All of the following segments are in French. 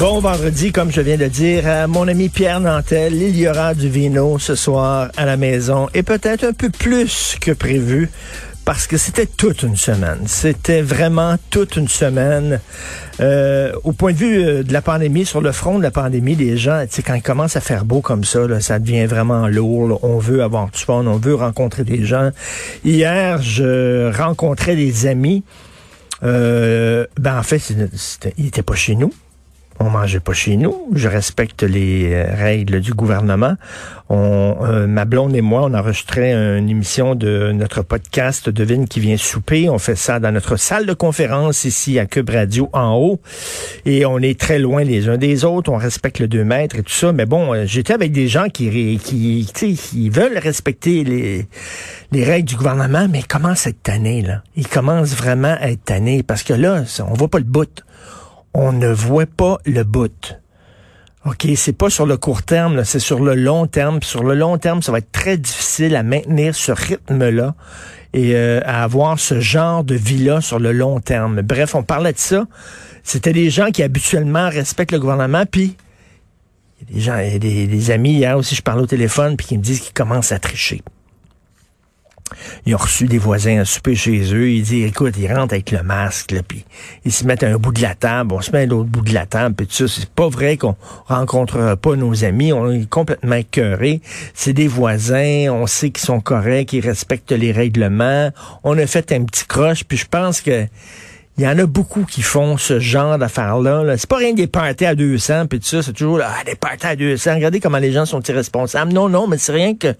Bon vendredi, comme je viens de dire, mon ami Pierre Nantel, il y aura du vino ce soir à la maison et peut-être un peu plus que prévu parce que c'était toute une semaine. C'était vraiment toute une semaine. Euh, au point de vue euh, de la pandémie, sur le front de la pandémie, les gens, tu quand il commence à faire beau comme ça, là, ça devient vraiment lourd. là. On veut avoir du fun, on veut rencontrer des gens. Hier, je rencontrais des amis. Euh, ben en fait, ils étaient pas chez nous. On mangeait pas chez nous. Je respecte les euh, règles du gouvernement. On, euh, ma blonde et moi, on enregistrait une émission de notre podcast Devine qui vient souper. On fait ça dans notre salle de conférence ici à Cube Radio en haut. Et on est très loin les uns des autres. On respecte le 2 mètres et tout ça. Mais bon, euh, j'étais avec des gens qui, qui, qui veulent respecter les, les règles du gouvernement, mais à être tannés, là? Ils commencent vraiment à être tannés parce que là, on voit pas le bout on ne voit pas le bout. OK, c'est pas sur le court terme, c'est sur le long terme. Sur le long terme, ça va être très difficile à maintenir ce rythme-là et euh, à avoir ce genre de vie-là sur le long terme. Bref, on parlait de ça. C'était des gens qui habituellement respectent le gouvernement, puis il y a des gens, il y a des, des amis hier aussi, je parlais au téléphone, puis qui me disent qu'ils commencent à tricher. Ils ont reçu des voisins à souper chez eux. Ils disent, écoute, ils rentrent avec le masque, là, puis ils se mettent à un bout de la table, on se met à l'autre bout de la table, puis tout ça. C'est pas vrai qu'on rencontrera pas nos amis. On est complètement écœurés. C'est des voisins, on sait qu'ils sont corrects, qu'ils respectent les règlements. On a fait un petit croche, puis je pense que il y en a beaucoup qui font ce genre d'affaires-là. -là. C'est pas rien des parties à 200, puis tout ça, c'est toujours ah, des parties à 200. Regardez comment les gens sont irresponsables. Non, non, mais c'est rien que...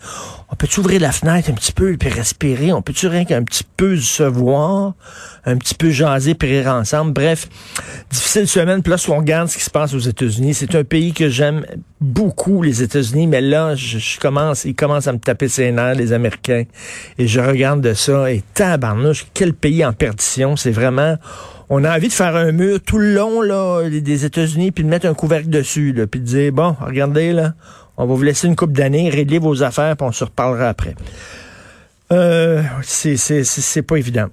On peut ouvrir la fenêtre un petit peu, puis respirer. On peut-tu rien qu'un petit peu se voir, un petit peu jaser, puis rire ensemble? Bref, difficile semaine. Si on regarde ce qui se passe aux États-Unis, c'est un pays que j'aime beaucoup, les États-Unis, mais là, je, je commence, ils commencent à me taper ses nerfs, les Américains. Et je regarde de ça, et tabarnouche, quel pays en perdition. C'est vraiment... On a envie de faire un mur tout le long là, des États-Unis, puis de mettre un couvercle dessus, là, puis de dire, bon, regardez, là, on va vous laisser une coupe d'années, régler vos affaires, puis on se reparlera après. Euh, c'est, pas évident.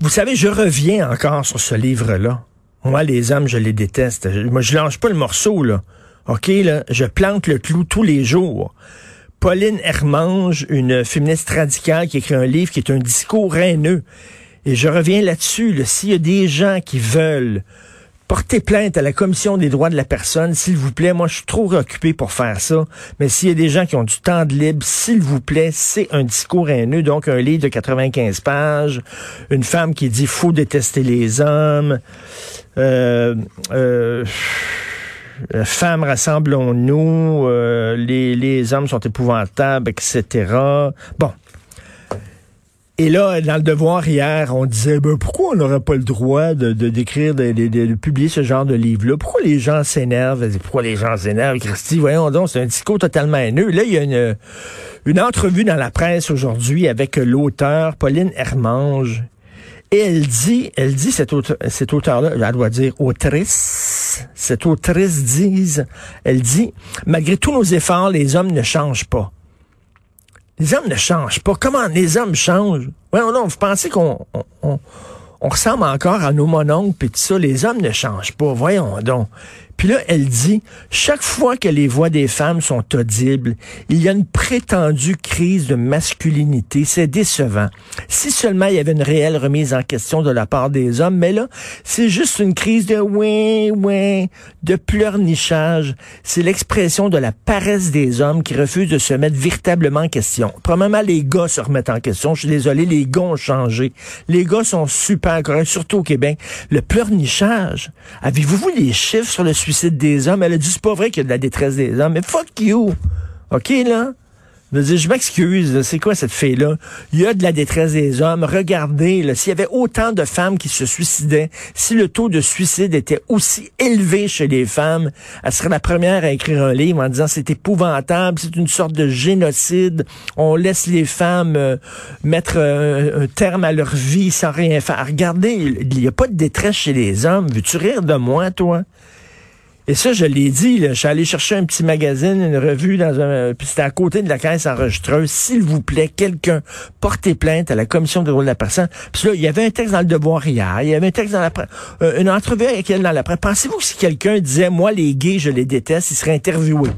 Vous savez, je reviens encore sur ce livre-là. Moi, les hommes, je les déteste. Moi, je lâche pas le morceau, là. OK, là, je plante le clou tous les jours. Pauline Hermange, une féministe radicale qui écrit un livre qui est un discours haineux. Et je reviens là-dessus. là. S'il y a des gens qui veulent porter plainte à la Commission des droits de la personne, s'il vous plaît, moi je suis trop occupé pour faire ça, mais s'il y a des gens qui ont du temps de libre, s'il vous plaît, c'est un discours haineux, donc un livre de 95 pages, une femme qui dit faut détester les hommes, euh, euh, femmes, rassemblons-nous, euh, les, hommes sont épouvantables, etc. Bon. Et là, dans le devoir hier, on disait ben, pourquoi on n'aurait pas le droit de d'écrire, de, publier ce genre de livre-là? Pourquoi les gens s'énervent? Pourquoi les gens s'énervent? Christy, voyons donc, c'est un discours totalement haineux. Là, il y a une, entrevue dans la presse aujourd'hui avec l'auteur Pauline Hermange. Et elle dit, elle dit, cet auteur, cet auteur-là, elle doit dire autrice, cette autrice dit, elle dit, malgré tous nos efforts, les hommes ne changent pas. Les hommes ne changent pas. Comment les hommes changent? Ouais, non, vous pensez qu'on on, ressemble encore à nos mononcles et tout ça? Les hommes ne changent pas. Voyons donc. Puis là, elle dit, chaque fois que les voix des femmes sont audibles, il y a une prétendue crise de masculinité. C'est décevant. Si seulement il y avait une réelle remise en question de la part des hommes, mais là, c'est juste une crise de oui, oui, de pleurnichage. C'est l'expression de la paresse des hommes qui refusent de se mettre véritablement en question. Premièrement, les gars se remettent en question. Je suis désolé, les gars ont changé. Les gars sont super corrects, surtout au Québec. Le pleurnichage. Avez-vous vu les chiffres sur le des hommes? Elle a dit, c'est pas vrai qu'il y a de la détresse des hommes. Mais fuck you! OK, là? Je, dire, je m'excuse, c'est quoi cette fille-là? Il y a de la détresse des hommes. Regardez, s'il y avait autant de femmes qui se suicidaient, si le taux de suicide était aussi élevé chez les femmes, elle serait la première à écrire un livre en disant c'est épouvantable, c'est une sorte de génocide, on laisse les femmes euh, mettre euh, un terme à leur vie sans rien faire. Regardez, il n'y a pas de détresse chez les hommes. Veux-tu rire de moi, toi? Et ça, je l'ai dit, là, je suis allé chercher un petit magazine, une revue, dans un, puis c'était à côté de la caisse enregistreuse. S'il vous plaît, quelqu'un, portez plainte à la commission de rôle de la personne. Puis là, il y avait un texte dans le Devoir hier, il y avait un texte dans la euh, une entrevue avec elle dans la presse. Pensez-vous que si quelqu'un disait, moi, les gays, je les déteste, il serait interviewé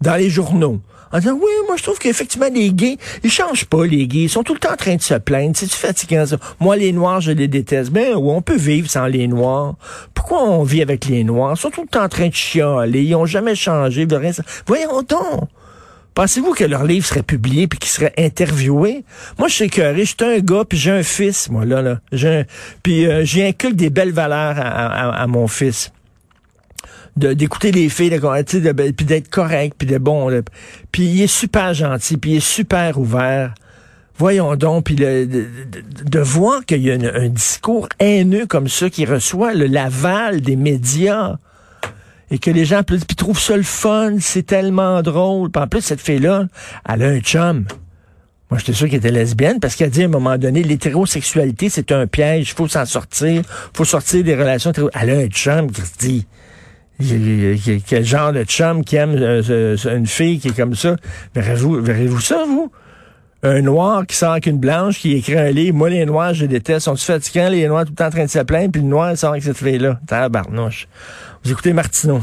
dans les journaux? Oui, moi je trouve qu'effectivement les gays, ils changent pas les gays, ils sont tout le temps en train de se plaindre, c'est fatigant ça? Moi les noirs, je les déteste. Ben oui, on peut vivre sans les noirs. Pourquoi on vit avec les noirs? Ils sont tout le temps en train de chialer, ils ont jamais changé, de rien. Voyons donc. Pensez-vous que leur livre serait publié puis qu'ils seraient interviewés? Moi, je sais que j'étais un gars puis j'ai un fils, moi, là, là. J'ai puis euh, j'ai inculqué des belles valeurs à mon fils d'écouter les filles, de, puis d'être correct, puis de bon. Puis il est super gentil, puis il est super ouvert. Voyons donc, puis de, de, voir qu'il y a un discours haineux comme ça qui reçoit le l'aval des médias et que les gens puis trouvent ça le fun, c'est tellement drôle. Puis en plus, cette fille-là, elle a un chum. Moi, j'étais sûr qu'elle était lesbienne parce qu'elle dit à un moment donné, l'hétérosexualité, c'est un piège, il faut s'en sortir, faut sortir des relations Elle a un chum qui se dit, quel genre de chum qui aime euh, une fille qui est comme ça? Verrez-vous verrez ça, vous? Un noir qui sort avec une blanche, qui écrit un livre. Moi, les noirs, je déteste. Sont-ils fatigants, les noirs, tout le temps en train de se plaindre, puis le noir sort avec cette fille-là? Tabarnouche. Vous écoutez Martineau.